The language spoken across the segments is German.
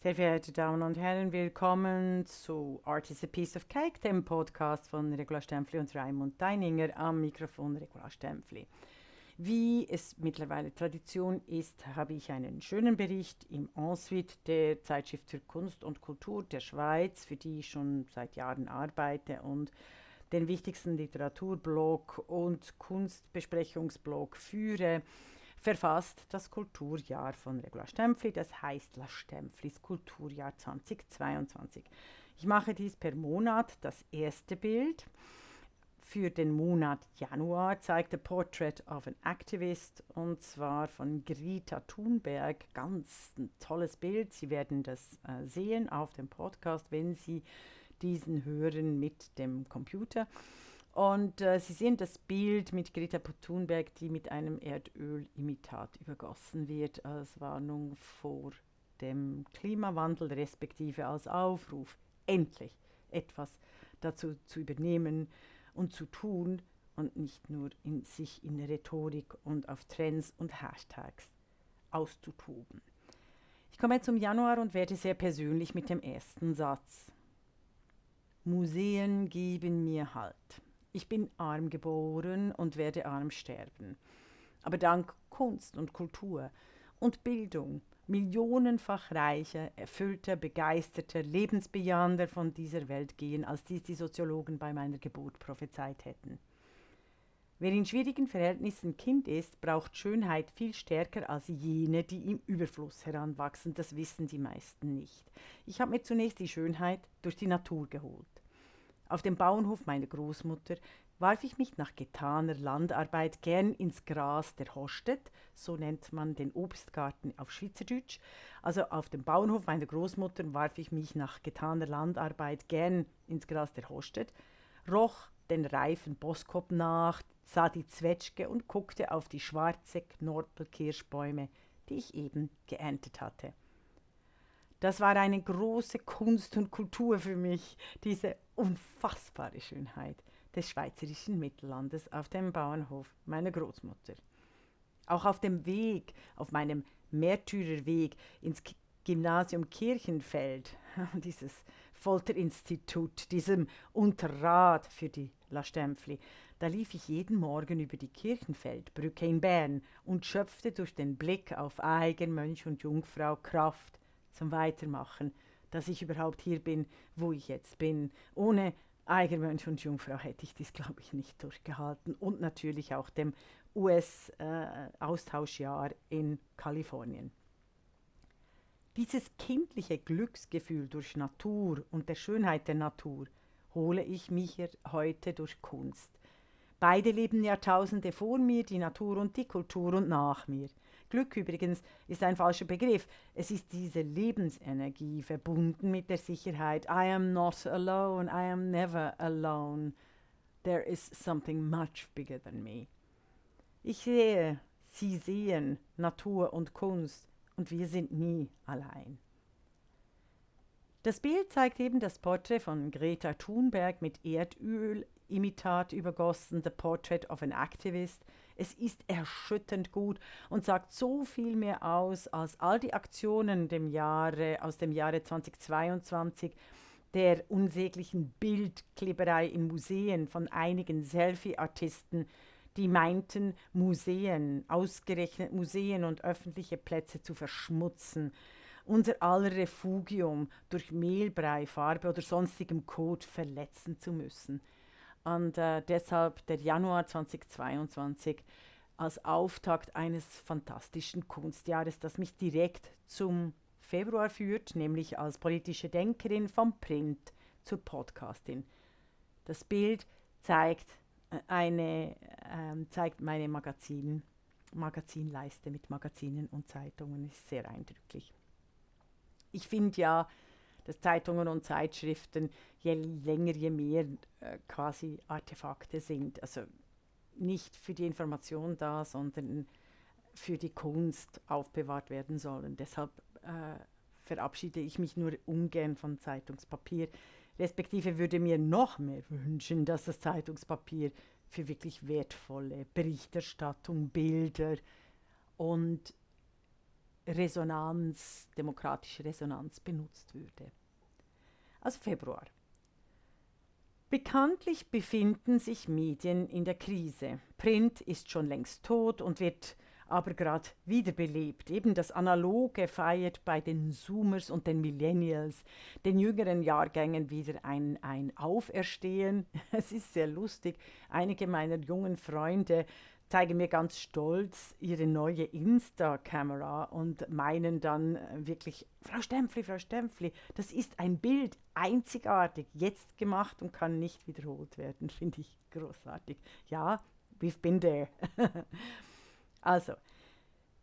Sehr verehrte Damen und Herren, willkommen zu Art is a Piece of Cake, dem Podcast von Regula Stempfli und Raimund Deininger am Mikrofon Regula Stempfli. Wie es mittlerweile Tradition ist, habe ich einen schönen Bericht im Ensuite der Zeitschrift für Kunst und Kultur der Schweiz, für die ich schon seit Jahren arbeite und den wichtigsten Literaturblog und Kunstbesprechungsblog führe verfasst das Kulturjahr von Regula Stempfli, das heißt La Stempflis Kulturjahr 2022. Ich mache dies per Monat das erste Bild. Für den Monat Januar zeigt The Portrait of an Activist und zwar von Greta Thunberg. Ganz ein tolles Bild. Sie werden das äh, sehen auf dem Podcast, wenn Sie diesen hören mit dem Computer. Und äh, Sie sehen das Bild mit Greta Thunberg, die mit einem Erdölimitat übergossen wird, als Warnung vor dem Klimawandel, respektive als Aufruf, endlich etwas dazu zu übernehmen und zu tun und nicht nur in sich in Rhetorik und auf Trends und Hashtags auszutoben. Ich komme zum Januar und werde sehr persönlich mit dem ersten Satz. Museen geben mir Halt. Ich bin arm geboren und werde arm sterben. Aber dank Kunst und Kultur und Bildung, millionenfach reicher, erfüllter, begeisterter, lebensbejahender von dieser Welt gehen, als dies die Soziologen bei meiner Geburt prophezeit hätten. Wer in schwierigen Verhältnissen Kind ist, braucht Schönheit viel stärker als jene, die im Überfluss heranwachsen. Das wissen die meisten nicht. Ich habe mir zunächst die Schönheit durch die Natur geholt. Auf dem Bauernhof meiner Großmutter warf ich mich nach getaner Landarbeit gern ins Gras der Hostet, so nennt man den Obstgarten auf Schweizerdeutsch. Also auf dem Bauernhof meiner Großmutter warf ich mich nach getaner Landarbeit gern ins Gras der Hostet, roch den reifen Boskop nach, sah die Zwetschge und guckte auf die schwarze Knorpelkirschbäume, die ich eben geerntet hatte. Das war eine große Kunst und Kultur für mich, diese unfassbare Schönheit des schweizerischen Mittellandes auf dem Bauernhof meiner Großmutter. Auch auf dem Weg, auf meinem Märtyrerweg ins Gymnasium Kirchenfeld, dieses Folterinstitut, diesem Unterrat für die La Stempfli, da lief ich jeden Morgen über die Kirchenfeldbrücke in Bern und schöpfte durch den Blick auf Eigen, Mönch und Jungfrau Kraft zum Weitermachen, dass ich überhaupt hier bin, wo ich jetzt bin. Ohne Eigenmönch und Jungfrau hätte ich dies, glaube ich, nicht durchgehalten. Und natürlich auch dem US-Austauschjahr äh, in Kalifornien. Dieses kindliche Glücksgefühl durch Natur und der Schönheit der Natur hole ich mich heute durch Kunst. Beide leben Jahrtausende vor mir, die Natur und die Kultur und nach mir. Glück übrigens ist ein falscher Begriff. Es ist diese Lebensenergie verbunden mit der Sicherheit. I am not alone, I am never alone. There is something much bigger than me. Ich sehe, Sie sehen Natur und Kunst und wir sind nie allein. Das Bild zeigt eben das Porträt von Greta Thunberg mit Erdölimitat übergossen, The Portrait of an Activist, es ist erschütternd gut und sagt so viel mehr aus als all die Aktionen dem Jahre, aus dem Jahre 2022 der unsäglichen Bildkleberei in Museen von einigen Selfie-Artisten, die meinten, Museen, ausgerechnet Museen und öffentliche Plätze zu verschmutzen, unser aller Refugium durch Mehlbrei, Farbe oder sonstigem Kot verletzen zu müssen. Und äh, deshalb der Januar 2022 als Auftakt eines fantastischen Kunstjahres, das mich direkt zum Februar führt, nämlich als politische Denkerin vom Print zur Podcastin. Das Bild zeigt, äh, eine, äh, zeigt meine Magazin, Magazinleiste mit Magazinen und Zeitungen, ist sehr eindrücklich. Ich finde ja, dass Zeitungen und Zeitschriften je länger, je mehr äh, quasi Artefakte sind. Also nicht für die Information da, sondern für die Kunst aufbewahrt werden sollen. Deshalb äh, verabschiede ich mich nur ungern von Zeitungspapier, respektive würde mir noch mehr wünschen, dass das Zeitungspapier für wirklich wertvolle Berichterstattung, Bilder und Resonanz, demokratische Resonanz benutzt würde. Also Februar. Bekanntlich befinden sich Medien in der Krise. Print ist schon längst tot und wird aber gerade wiederbelebt. Eben das Analoge feiert bei den Zoomers und den Millennials, den jüngeren Jahrgängen wieder ein, ein Auferstehen. Es ist sehr lustig. Einige meiner jungen Freunde zeigen mir ganz stolz ihre neue Insta-Kamera und meinen dann wirklich, Frau Stempfli, Frau Stempfli, das ist ein Bild, einzigartig, jetzt gemacht und kann nicht wiederholt werden. Finde ich großartig. Ja, we've been there. Also,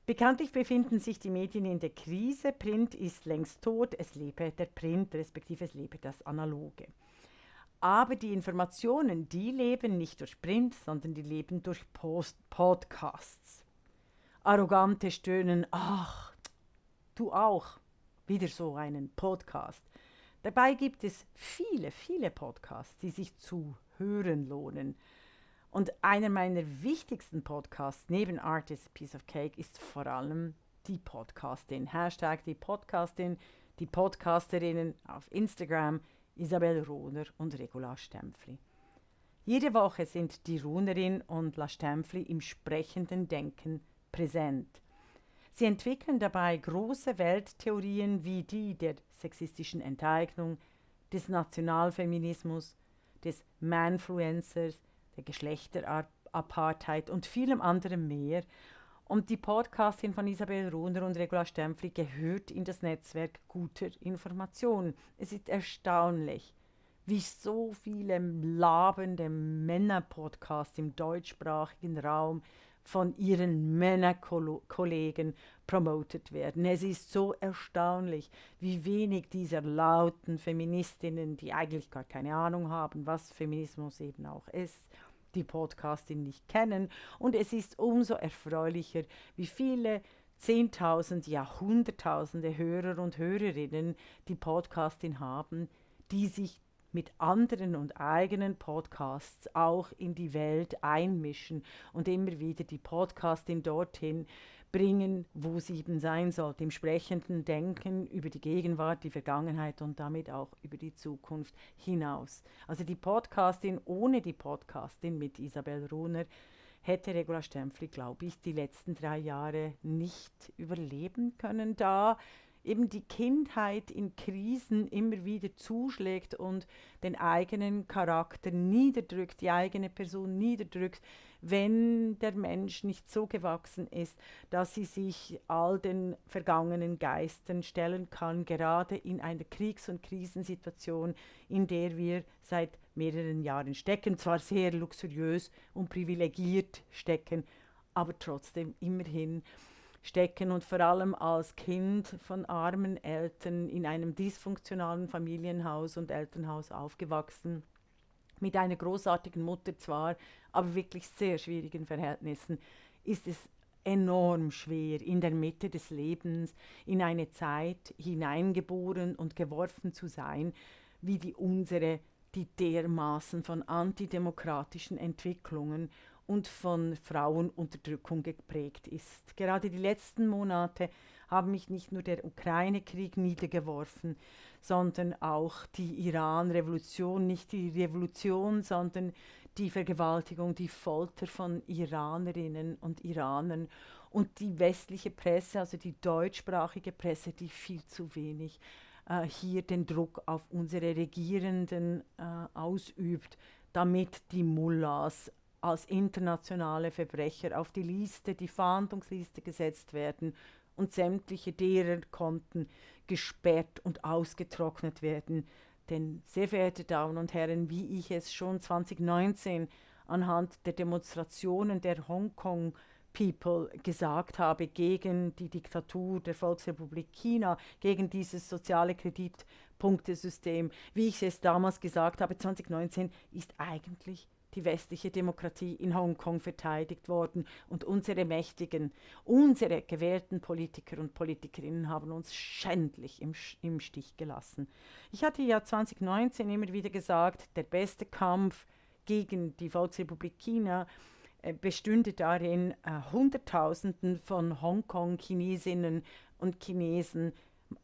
bekanntlich befinden sich die Medien in der Krise. Print ist längst tot, es lebe der Print, respektive es lebe das Analoge. Aber die Informationen, die leben nicht durch Print, sondern die leben durch Post Podcasts. Arrogante stöhnen, ach, du auch, wieder so einen Podcast. Dabei gibt es viele, viele Podcasts, die sich zu hören lohnen. Und einer meiner wichtigsten Podcasts neben Art is a Piece of Cake ist vor allem die Podcastin. Hashtag die Podcastin, die Podcasterinnen auf Instagram, Isabel Rohner und Regula Stempfli. Jede Woche sind die Runerin und La Stempfli im sprechenden Denken präsent. Sie entwickeln dabei große Welttheorien wie die der sexistischen Enteignung, des Nationalfeminismus, des Manfluencers, der Geschlechterapartheid und vielem anderem mehr. Und die Podcastin von Isabel Runer und Regula Stempfli gehört in das Netzwerk guter Informationen. Es ist erstaunlich, wie so viele labende Männerpodcasts im deutschsprachigen Raum von ihren Männerkollegen promotet werden. Es ist so erstaunlich, wie wenig dieser lauten Feministinnen, die eigentlich gar keine Ahnung haben, was Feminismus eben auch ist, die Podcastin nicht kennen. Und es ist umso erfreulicher, wie viele Zehntausend, ja Hunderttausende Hörer und Hörerinnen die Podcastin haben, die sich mit anderen und eigenen Podcasts auch in die Welt einmischen und immer wieder die Podcastin dorthin bringen, wo sie eben sein sollte, im sprechenden Denken über die Gegenwart, die Vergangenheit und damit auch über die Zukunft hinaus. Also die Podcastin ohne die Podcastin mit Isabel Runer hätte Regula Stempfli, glaube ich, die letzten drei Jahre nicht überleben können, da eben die Kindheit in Krisen immer wieder zuschlägt und den eigenen Charakter niederdrückt, die eigene Person niederdrückt, wenn der Mensch nicht so gewachsen ist, dass sie sich all den vergangenen Geistern stellen kann, gerade in einer Kriegs- und Krisensituation, in der wir seit mehreren Jahren stecken, zwar sehr luxuriös und privilegiert stecken, aber trotzdem immerhin stecken und vor allem als Kind von armen Eltern in einem dysfunktionalen Familienhaus und Elternhaus aufgewachsen, mit einer großartigen Mutter zwar, aber wirklich sehr schwierigen Verhältnissen, ist es enorm schwer, in der Mitte des Lebens in eine Zeit hineingeboren und geworfen zu sein, wie die unsere, die dermaßen von antidemokratischen Entwicklungen und von Frauenunterdrückung geprägt ist. Gerade die letzten Monate haben mich nicht nur der Ukraine-Krieg niedergeworfen, sondern auch die Iran-Revolution, nicht die Revolution, sondern die Vergewaltigung, die Folter von Iranerinnen und Iranern und die westliche Presse, also die deutschsprachige Presse, die viel zu wenig äh, hier den Druck auf unsere Regierenden äh, ausübt, damit die Mullahs als internationale Verbrecher auf die Liste, die Fahndungsliste gesetzt werden und sämtliche derer Konten gesperrt und ausgetrocknet werden. Denn, sehr verehrte Damen und Herren, wie ich es schon 2019 anhand der Demonstrationen der Hongkong People gesagt habe gegen die Diktatur der Volksrepublik China, gegen dieses soziale Kreditpunktesystem, wie ich es damals gesagt habe, 2019 ist eigentlich die westliche Demokratie in Hongkong verteidigt worden und unsere mächtigen, unsere gewählten Politiker und Politikerinnen haben uns schändlich im, im Stich gelassen. Ich hatte ja 2019 immer wieder gesagt, der beste Kampf gegen die Volksrepublik China äh, bestünde darin, äh, Hunderttausenden von Hongkong-Chinesinnen und Chinesen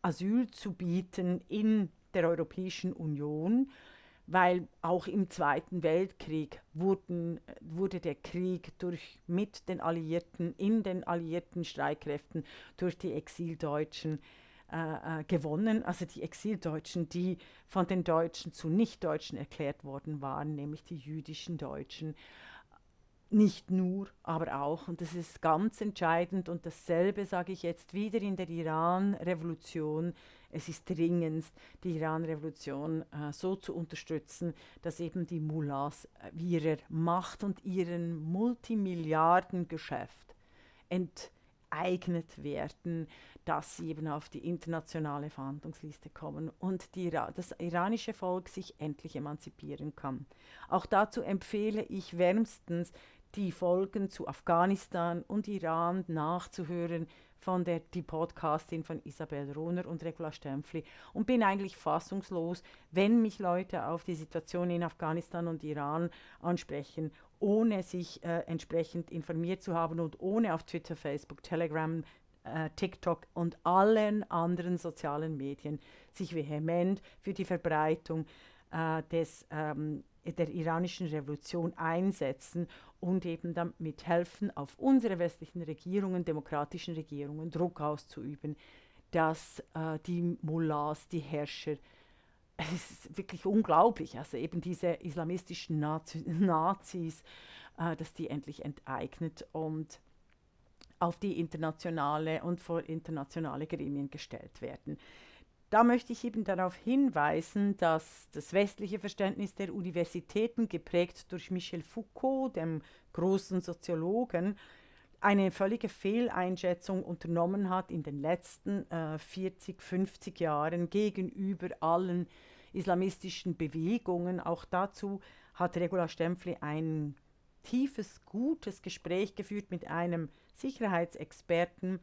Asyl zu bieten in der Europäischen Union, weil auch im Zweiten Weltkrieg wurden, wurde der Krieg durch, mit den Alliierten, in den alliierten Streitkräften durch die Exildeutschen äh, äh, gewonnen. Also die Exildeutschen, die von den Deutschen zu Nichtdeutschen erklärt worden waren, nämlich die jüdischen Deutschen. Nicht nur, aber auch, und das ist ganz entscheidend, und dasselbe sage ich jetzt wieder in der Iran-Revolution, es ist dringend, die Iran-Revolution äh, so zu unterstützen, dass eben die Mullahs äh, ihrer Macht und ihren Multimilliardengeschäft enteignet werden, dass sie eben auf die internationale Verhandlungsliste kommen und die, das iranische Volk sich endlich emanzipieren kann. Auch dazu empfehle ich wärmstens die Folgen zu Afghanistan und Iran nachzuhören von der die Podcastin von Isabel Rohner und Regula Stempfli. Und bin eigentlich fassungslos, wenn mich Leute auf die Situation in Afghanistan und Iran ansprechen, ohne sich äh, entsprechend informiert zu haben und ohne auf Twitter, Facebook, Telegram, äh, TikTok und allen anderen sozialen Medien sich vehement für die Verbreitung äh, des ähm, der iranischen Revolution einsetzen und eben damit helfen, auf unsere westlichen Regierungen, demokratischen Regierungen Druck auszuüben, dass äh, die Mullahs, die Herrscher, es ist wirklich unglaublich, also eben diese islamistischen Nazi Nazis, äh, dass die endlich enteignet und auf die internationale und vor internationale Gremien gestellt werden. Da möchte ich eben darauf hinweisen, dass das westliche Verständnis der Universitäten, geprägt durch Michel Foucault, dem großen Soziologen, eine völlige Fehleinschätzung unternommen hat in den letzten äh, 40, 50 Jahren gegenüber allen islamistischen Bewegungen. Auch dazu hat Regula Stempfli ein tiefes, gutes Gespräch geführt mit einem Sicherheitsexperten,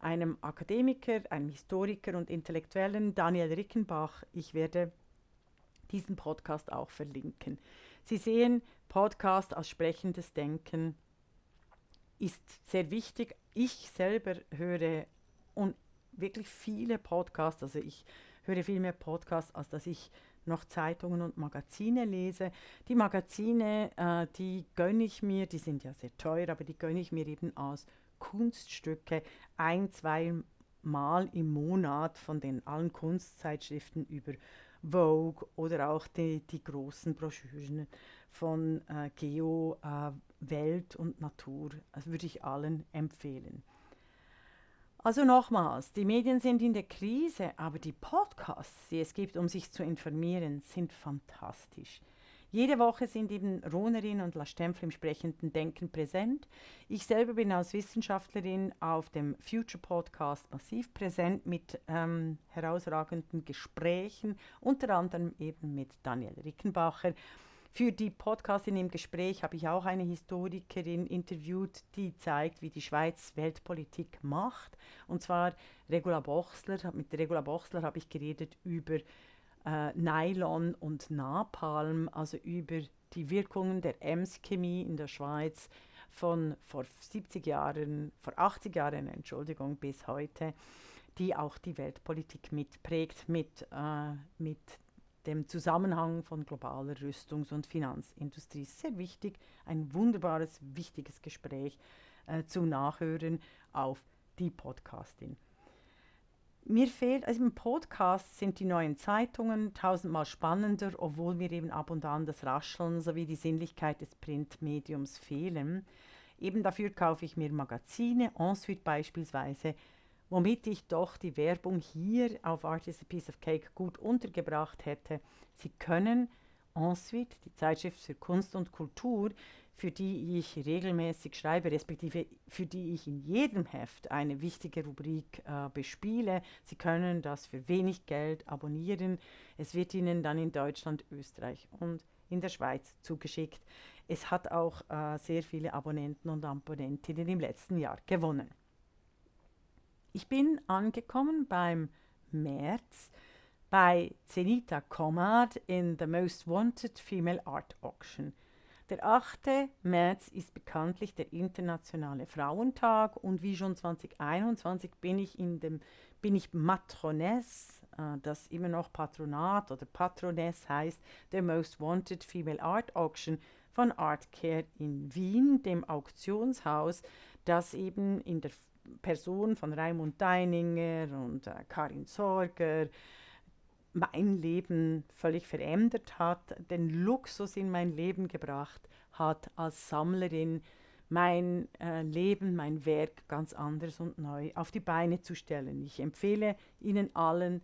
einem Akademiker, einem Historiker und Intellektuellen, Daniel Rickenbach. Ich werde diesen Podcast auch verlinken. Sie sehen, Podcast als sprechendes Denken ist sehr wichtig. Ich selber höre und wirklich viele Podcasts, also ich höre viel mehr Podcasts, als dass ich noch Zeitungen und Magazine lese. Die Magazine, äh, die gönne ich mir, die sind ja sehr teuer, aber die gönne ich mir eben aus Kunststücke ein, zwei Mal im Monat von den allen Kunstzeitschriften über Vogue oder auch die, die großen Broschüren von äh, Geo, äh, Welt und Natur. Das würde ich allen empfehlen. Also nochmals, die Medien sind in der Krise, aber die Podcasts, die es gibt, um sich zu informieren, sind fantastisch. Jede Woche sind eben Ronerin und La Stempfel im sprechenden Denken präsent. Ich selber bin als Wissenschaftlerin auf dem Future Podcast massiv präsent mit ähm, herausragenden Gesprächen, unter anderem eben mit Daniel Rickenbacher. Für die Podcastin im Gespräch habe ich auch eine Historikerin interviewt, die zeigt, wie die Schweiz Weltpolitik macht. Und zwar Regula Bochsler. Mit Regula Bochsler habe ich geredet über äh, Nylon und Napalm, also über die Wirkungen der Ems-Chemie in der Schweiz von vor 70 Jahren, vor 80 Jahren, Entschuldigung, bis heute, die auch die Weltpolitik mitprägt mit, äh, mit dem Zusammenhang von globaler Rüstungs- und Finanzindustrie. Sehr wichtig, ein wunderbares, wichtiges Gespräch äh, zum Nachhören auf die Podcastin mir fehlt, also im Podcast sind die neuen Zeitungen tausendmal spannender, obwohl mir eben ab und an das Rascheln sowie die Sinnlichkeit des Printmediums fehlen. Eben dafür kaufe ich mir Magazine, Ensuite beispielsweise, womit ich doch die Werbung hier auf Art is a Piece of Cake gut untergebracht hätte. Sie können Ensuite, die Zeitschrift für Kunst und Kultur, für die ich regelmäßig schreibe, respektive für die ich in jedem Heft eine wichtige Rubrik äh, bespiele. Sie können das für wenig Geld abonnieren. Es wird Ihnen dann in Deutschland, Österreich und in der Schweiz zugeschickt. Es hat auch äh, sehr viele Abonnenten und Abonnentinnen im letzten Jahr gewonnen. Ich bin angekommen beim März bei Zenita Komad in The Most Wanted Female Art Auction. Der 8. März ist bekanntlich der internationale Frauentag und wie schon 2021 bin ich in dem bin ich Matroness, äh, das immer noch Patronat oder Patroness heißt, der Most Wanted Female Art Auction von Artcare in Wien, dem Auktionshaus, das eben in der Person von Raimund Deininger und äh, Karin Sorger mein Leben völlig verändert hat, den Luxus in mein Leben gebracht hat, als Sammlerin mein äh, Leben, mein Werk ganz anders und neu auf die Beine zu stellen. Ich empfehle Ihnen allen,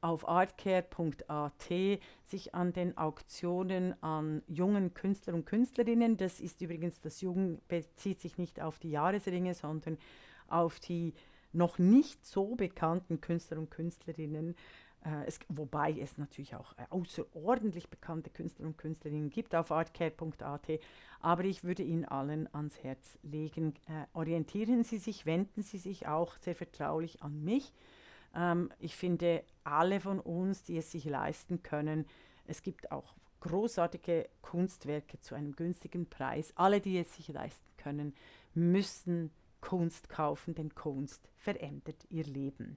auf artcare.at sich an den Auktionen an jungen Künstler und Künstlerinnen, das ist übrigens, das Jugend bezieht sich nicht auf die Jahresringe, sondern auf die noch nicht so bekannten Künstler und Künstlerinnen, äh, es, wobei es natürlich auch äh, außerordentlich bekannte Künstler und Künstlerinnen gibt auf artcare.at, aber ich würde Ihnen allen ans Herz legen, äh, orientieren Sie sich, wenden Sie sich auch sehr vertraulich an mich. Ähm, ich finde, alle von uns, die es sich leisten können, es gibt auch großartige Kunstwerke zu einem günstigen Preis. Alle, die es sich leisten können, müssen Kunst kaufen, denn Kunst verändert ihr Leben.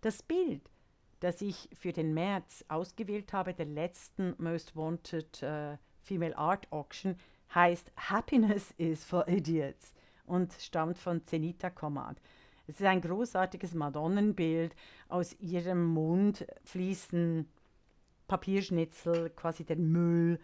Das Bild, das ich für den März ausgewählt habe, der letzten Most Wanted uh, Female Art Auction, heißt Happiness is for Idiots und stammt von Zenita Komad. Es ist ein großartiges Madonnenbild. Aus ihrem Mund fließen Papierschnitzel, quasi der Müll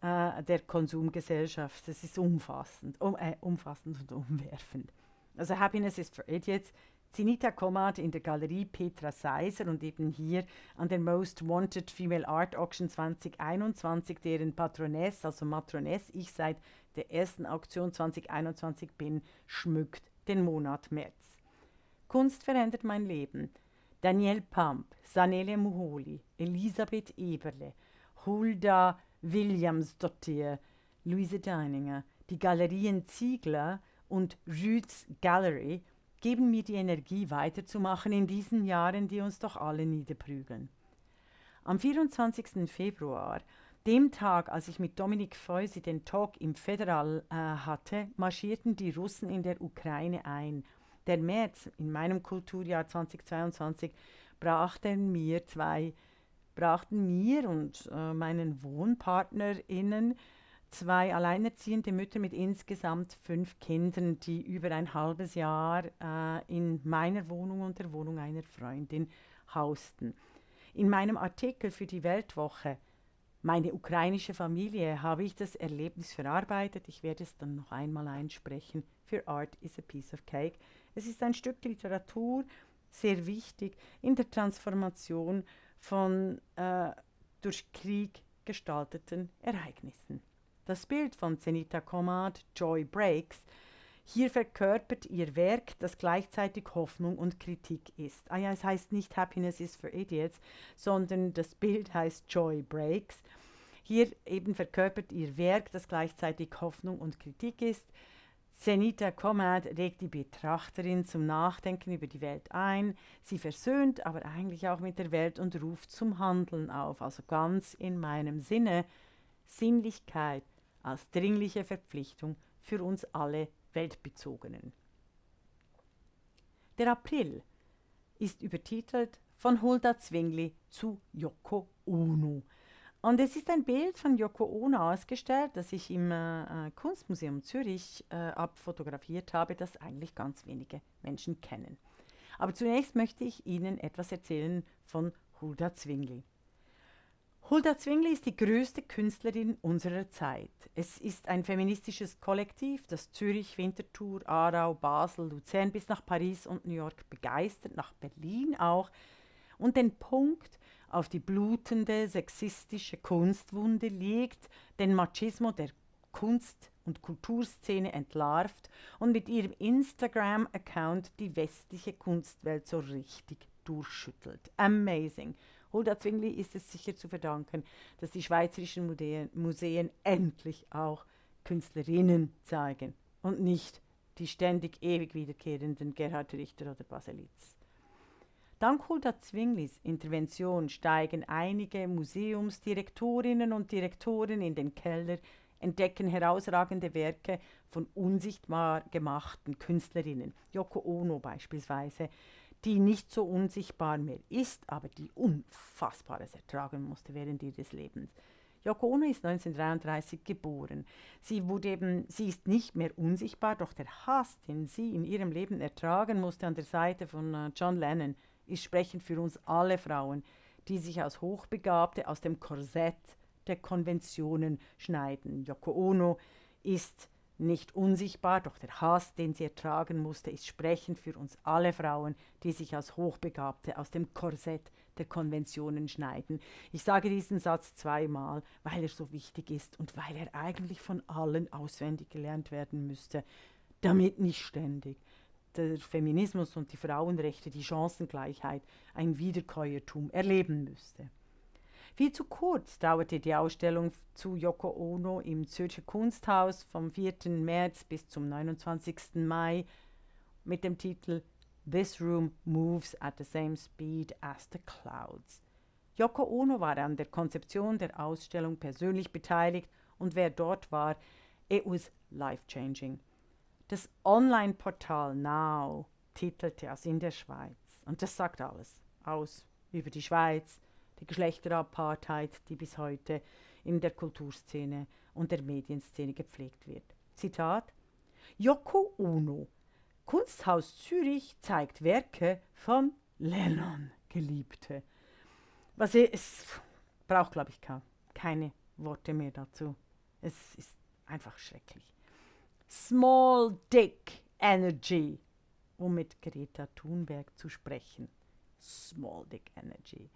äh, der Konsumgesellschaft. Das ist umfassend, um, äh, umfassend und umwerfend. Also Happiness is for Idiots. Zinita Komad in der Galerie Petra Seiser und eben hier an der Most Wanted Female Art Auction 2021, deren Patroness, also Matroness, ich seit der ersten Auktion 2021 bin, schmückt den Monat März. Kunst verändert mein Leben. Daniel Pamp, Sanele Muholi, Elisabeth Eberle, Hulda Williamsdottir, Luise Deininger, die Galerien Ziegler und Rüths Gallery geben mir die Energie weiterzumachen in diesen Jahren, die uns doch alle niederprügeln. Am 24. Februar, dem Tag, als ich mit Dominik Feusi den Talk im Federal äh, hatte, marschierten die Russen in der Ukraine ein. Der März in meinem Kulturjahr 2022 brachten mir zwei, brachten mir und äh, meinen WohnpartnerInnen zwei alleinerziehende Mütter mit insgesamt fünf Kindern, die über ein halbes Jahr äh, in meiner Wohnung und der Wohnung einer Freundin hausten. In meinem Artikel für die Weltwoche meine ukrainische Familie habe ich das Erlebnis verarbeitet. Ich werde es dann noch einmal einsprechen. Für Art is a Piece of Cake. Es ist ein Stück Literatur, sehr wichtig in der Transformation von äh, durch Krieg gestalteten Ereignissen. Das Bild von Zenita Komad, Joy Breaks, hier verkörpert ihr Werk, das gleichzeitig Hoffnung und Kritik ist. Ah ja, es heißt nicht Happiness is for Idiots, sondern das Bild heißt Joy Breaks. Hier eben verkörpert ihr Werk, das gleichzeitig Hoffnung und Kritik ist. Zenita Komad regt die Betrachterin zum Nachdenken über die Welt ein. Sie versöhnt aber eigentlich auch mit der Welt und ruft zum Handeln auf. Also ganz in meinem Sinne Sinnlichkeit, als dringliche Verpflichtung für uns alle Weltbezogenen. Der April ist übertitelt von Hulda Zwingli zu Yoko Ono. Und es ist ein Bild von Yoko Ono ausgestellt, das ich im äh, Kunstmuseum Zürich äh, abfotografiert habe, das eigentlich ganz wenige Menschen kennen. Aber zunächst möchte ich Ihnen etwas erzählen von Hulda Zwingli. Hulda Zwingli ist die größte Künstlerin unserer Zeit. Es ist ein feministisches Kollektiv, das Zürich, Winterthur, Aarau, Basel, Luzern bis nach Paris und New York begeistert, nach Berlin auch, und den Punkt auf die blutende sexistische Kunstwunde legt, den Machismo der Kunst- und Kulturszene entlarvt und mit ihrem Instagram-Account die westliche Kunstwelt so richtig durchschüttelt. Amazing. Hulda Zwingli ist es sicher zu verdanken, dass die schweizerischen Museen, Museen endlich auch Künstlerinnen zeigen und nicht die ständig ewig wiederkehrenden Gerhard Richter oder Baselitz. Dank Hulda Zwinglis Intervention steigen einige Museumsdirektorinnen und Direktoren in den Keller entdecken herausragende Werke von unsichtbar gemachten Künstlerinnen. Yoko Ono beispielsweise, die nicht so unsichtbar mehr ist, aber die Unfassbares ertragen musste während ihres Lebens. Yoko Ono ist 1933 geboren. Sie, wurde eben, sie ist nicht mehr unsichtbar, doch der Hass, den sie in ihrem Leben ertragen musste an der Seite von äh, John Lennon, ist sprechend für uns alle Frauen, die sich als Hochbegabte aus dem Korsett der Konventionen schneiden. Yoko Ono ist nicht unsichtbar, doch der Hass, den sie ertragen musste, ist sprechend für uns alle Frauen, die sich als Hochbegabte aus dem Korsett der Konventionen schneiden. Ich sage diesen Satz zweimal, weil er so wichtig ist und weil er eigentlich von allen auswendig gelernt werden müsste, damit nicht ständig der Feminismus und die Frauenrechte, die Chancengleichheit ein Wiederkäuertum erleben müsste. Viel zu kurz dauerte die Ausstellung zu Yoko Ono im Zürcher Kunsthaus vom 4. März bis zum 29. Mai mit dem Titel This Room Moves at the Same Speed as the Clouds. Yoko Ono war an der Konzeption der Ausstellung persönlich beteiligt und wer dort war, it was life-changing. Das Online-Portal Now titelte es in der Schweiz und das sagt alles aus über die Schweiz, die Geschlechterapartheid, die bis heute in der Kulturszene und der Medienszene gepflegt wird. Zitat Yoko Ono, Kunsthaus Zürich zeigt Werke von Lennon, Geliebte. Was es braucht, glaube ich, keine Worte mehr dazu. Es ist einfach schrecklich. Small Dick Energy, um mit Greta Thunberg zu sprechen. Small Dick Energy.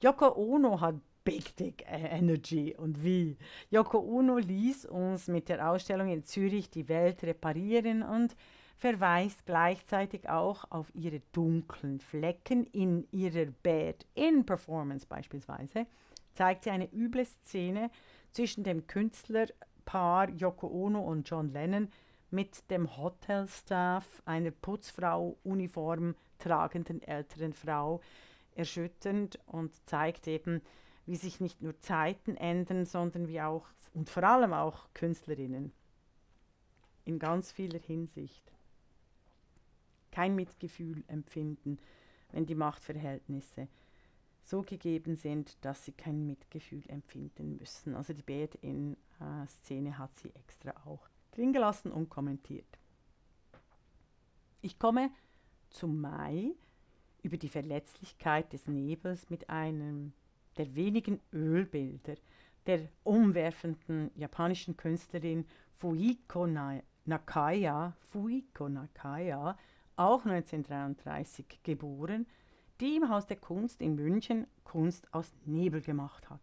Yoko Ono hat Big Dick Energy und wie. Yoko Ono ließ uns mit der Ausstellung in Zürich die Welt reparieren und verweist gleichzeitig auch auf ihre dunklen Flecken in ihrer Bad-in-Performance beispielsweise, zeigt sie eine üble Szene zwischen dem Künstlerpaar Yoko Ono und John Lennon mit dem Hotelstaff einer Putzfrau Uniform tragenden älteren Frau, erschütternd und zeigt eben, wie sich nicht nur Zeiten ändern, sondern wie auch und vor allem auch Künstlerinnen in ganz vieler Hinsicht kein Mitgefühl empfinden, wenn die Machtverhältnisse so gegeben sind, dass sie kein Mitgefühl empfinden müssen. Also die Bad-in-Szene hat sie extra auch drin gelassen und kommentiert. Ich komme zum Mai über die Verletzlichkeit des Nebels mit einem der wenigen Ölbilder der umwerfenden japanischen Künstlerin Fuiko Nakaya, Fuiko Nakaya, auch 1933 geboren, die im Haus der Kunst in München Kunst aus Nebel gemacht hat.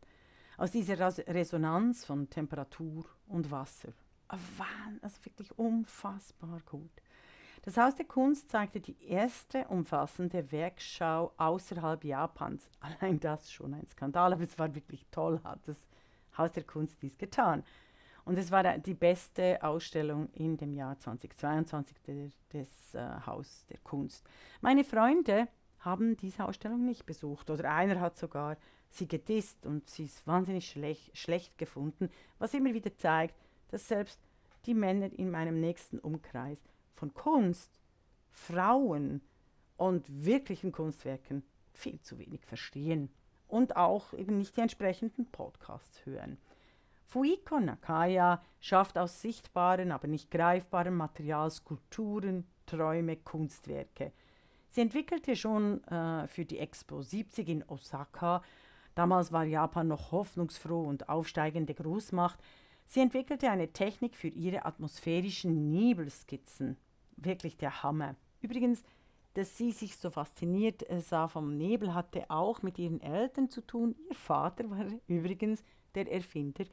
Aus dieser Resonanz von Temperatur und Wasser. Also wirklich unfassbar gut. Das Haus der Kunst zeigte die erste umfassende Werkschau außerhalb Japans. Allein das schon ein Skandal, aber es war wirklich toll, hat das Haus der Kunst dies getan. Und es war die beste Ausstellung in dem Jahr 2022 de, des äh, Haus der Kunst. Meine Freunde haben diese Ausstellung nicht besucht oder einer hat sogar sie gedisst und sie ist wahnsinnig schlecht, schlecht gefunden, was immer wieder zeigt, dass selbst die Männer in meinem nächsten Umkreis von Kunst, Frauen und wirklichen Kunstwerken viel zu wenig verstehen und auch eben nicht die entsprechenden Podcasts hören. Fuiko Nakaya schafft aus sichtbaren, aber nicht greifbaren Material Skulpturen, Träume, Kunstwerke. Sie entwickelte schon äh, für die Expo 70 in Osaka, damals war Japan noch hoffnungsfroh und aufsteigende Großmacht, sie entwickelte eine Technik für ihre atmosphärischen Nebelskizzen wirklich der Hammer. Übrigens, dass sie sich so fasziniert äh, sah vom Nebel, hatte auch mit ihren Eltern zu tun. Ihr Vater war übrigens der Erfinder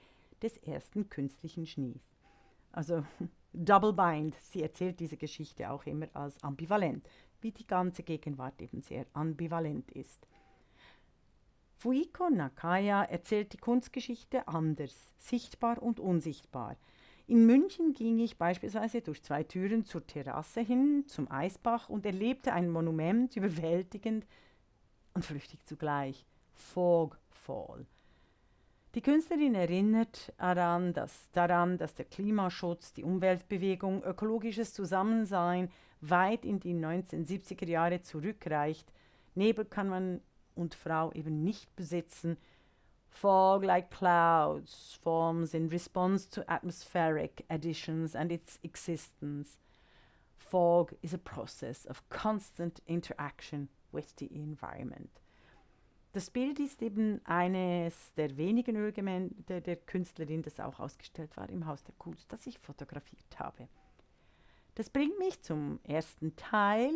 des ersten künstlichen Schnees. Also Double Bind, sie erzählt diese Geschichte auch immer als ambivalent, wie die ganze Gegenwart eben sehr ambivalent ist. Fuiko Nakaya erzählt die Kunstgeschichte anders, sichtbar und unsichtbar. In München ging ich beispielsweise durch zwei Türen zur Terrasse hin, zum Eisbach und erlebte ein Monument überwältigend und flüchtig zugleich. Fogfall. Die Künstlerin erinnert daran dass, daran, dass der Klimaschutz, die Umweltbewegung, ökologisches Zusammensein weit in die 1970er Jahre zurückreicht. Nebel kann man und Frau eben nicht besitzen. Fog, like clouds, forms in response to atmospheric additions and its existence. Fog is a process of constant interaction with the environment. Das Bild ist eben eines der wenigen Ölgemälde der Künstlerin, das auch ausgestellt war im Haus der Kunst, das ich fotografiert habe. Das bringt mich zum ersten Teil,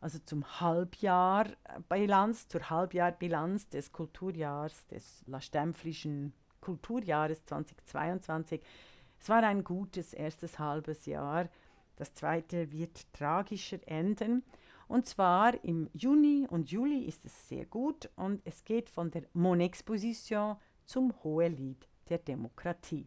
also zum Halbjahr Bilanz, zur Halbjahrbilanz des Kulturjahrs, des La Stempflischen Kulturjahres 2022. Es war ein gutes erstes halbes Jahr. Das zweite wird tragischer enden. Und zwar im Juni und Juli ist es sehr gut und es geht von der Mon-Exposition zum Hohelied der Demokratie.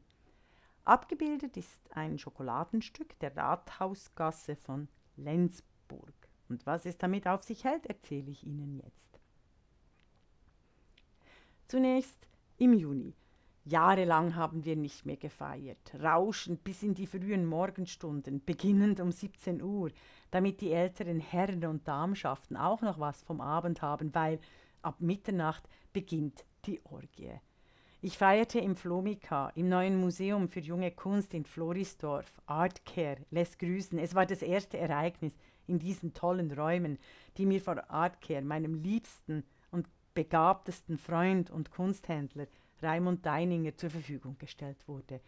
Abgebildet ist ein Schokoladenstück der Rathausgasse von Lenzburg. Und was es damit auf sich hält, erzähle ich Ihnen jetzt. Zunächst im Juni. Jahrelang haben wir nicht mehr gefeiert, rauschend bis in die frühen Morgenstunden, beginnend um 17 Uhr, damit die älteren Herren und Damschaften auch noch was vom Abend haben, weil ab Mitternacht beginnt die Orgie. Ich feierte im Flomika, im neuen Museum für junge Kunst in Florisdorf. Artcare lässt grüßen. Es war das erste Ereignis in diesen tollen Räumen, die mir vor Artcare, meinem liebsten und begabtesten Freund und Kunsthändler, Raimund Deininger zur Verfügung gestellt wurde.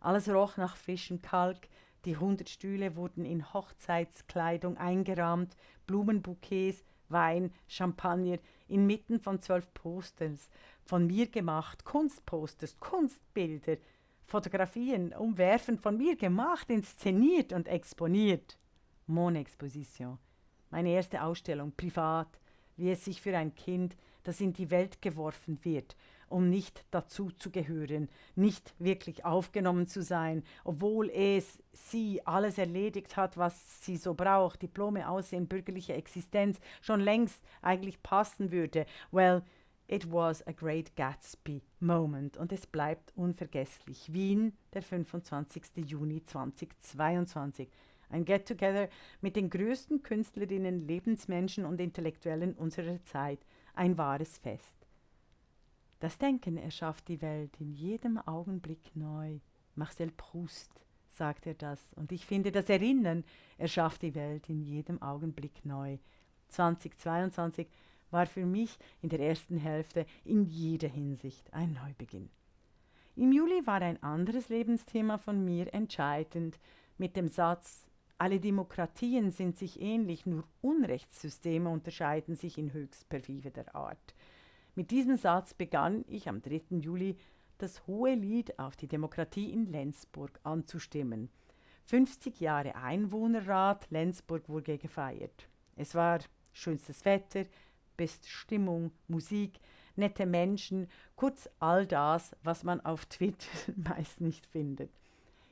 Alles roch nach frischem Kalk, die hundert Stühle wurden in Hochzeitskleidung eingerahmt, Blumenbouquets, Wein, Champagner, inmitten von zwölf Posters, von mir gemacht, Kunstposters, Kunstbilder, Fotografien, umwerfend von mir gemacht, inszeniert und exponiert. Mon Exposition. Meine erste Ausstellung, privat, wie es sich für ein Kind, das in die Welt geworfen wird, um nicht dazu zu gehören, nicht wirklich aufgenommen zu sein, obwohl es sie alles erledigt hat, was sie so braucht, Diplome, Aussehen, bürgerliche Existenz, schon längst eigentlich passen würde. Well, it was a great Gatsby moment und es bleibt unvergesslich. Wien, der 25. Juni 2022. Ein Get-Together mit den größten Künstlerinnen, Lebensmenschen und Intellektuellen unserer Zeit. Ein wahres Fest. Das Denken erschafft die Welt in jedem Augenblick neu. Marcel Proust sagt er das. Und ich finde, das Erinnern erschafft die Welt in jedem Augenblick neu. 2022 war für mich in der ersten Hälfte in jeder Hinsicht ein Neubeginn. Im Juli war ein anderes Lebensthema von mir entscheidend mit dem Satz, alle Demokratien sind sich ähnlich, nur Unrechtssysteme unterscheiden sich in höchst perfider Art. Mit diesem Satz begann ich am 3. Juli das hohe Lied auf die Demokratie in Lenzburg anzustimmen. 50 Jahre Einwohnerrat Lenzburg wurde gefeiert. Es war schönstes Wetter, beste Stimmung, Musik, nette Menschen, kurz all das, was man auf Twitter meist nicht findet.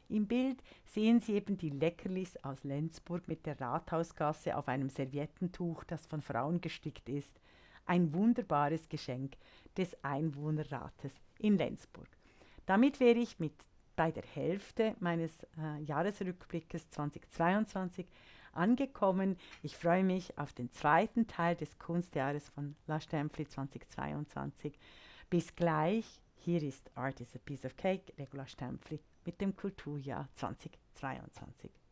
Im Bild sehen Sie eben die Leckerlis aus Lenzburg mit der Rathausgasse auf einem Serviettentuch, das von Frauen gestickt ist ein wunderbares Geschenk des Einwohnerrates in Lenzburg. Damit wäre ich mit bei der Hälfte meines äh, Jahresrückblickes 2022 angekommen. Ich freue mich auf den zweiten Teil des Kunstjahres von La Stempfli 2022. Bis gleich. Hier ist Art is a Piece of Cake, Regula Stempfli mit dem Kulturjahr 2022.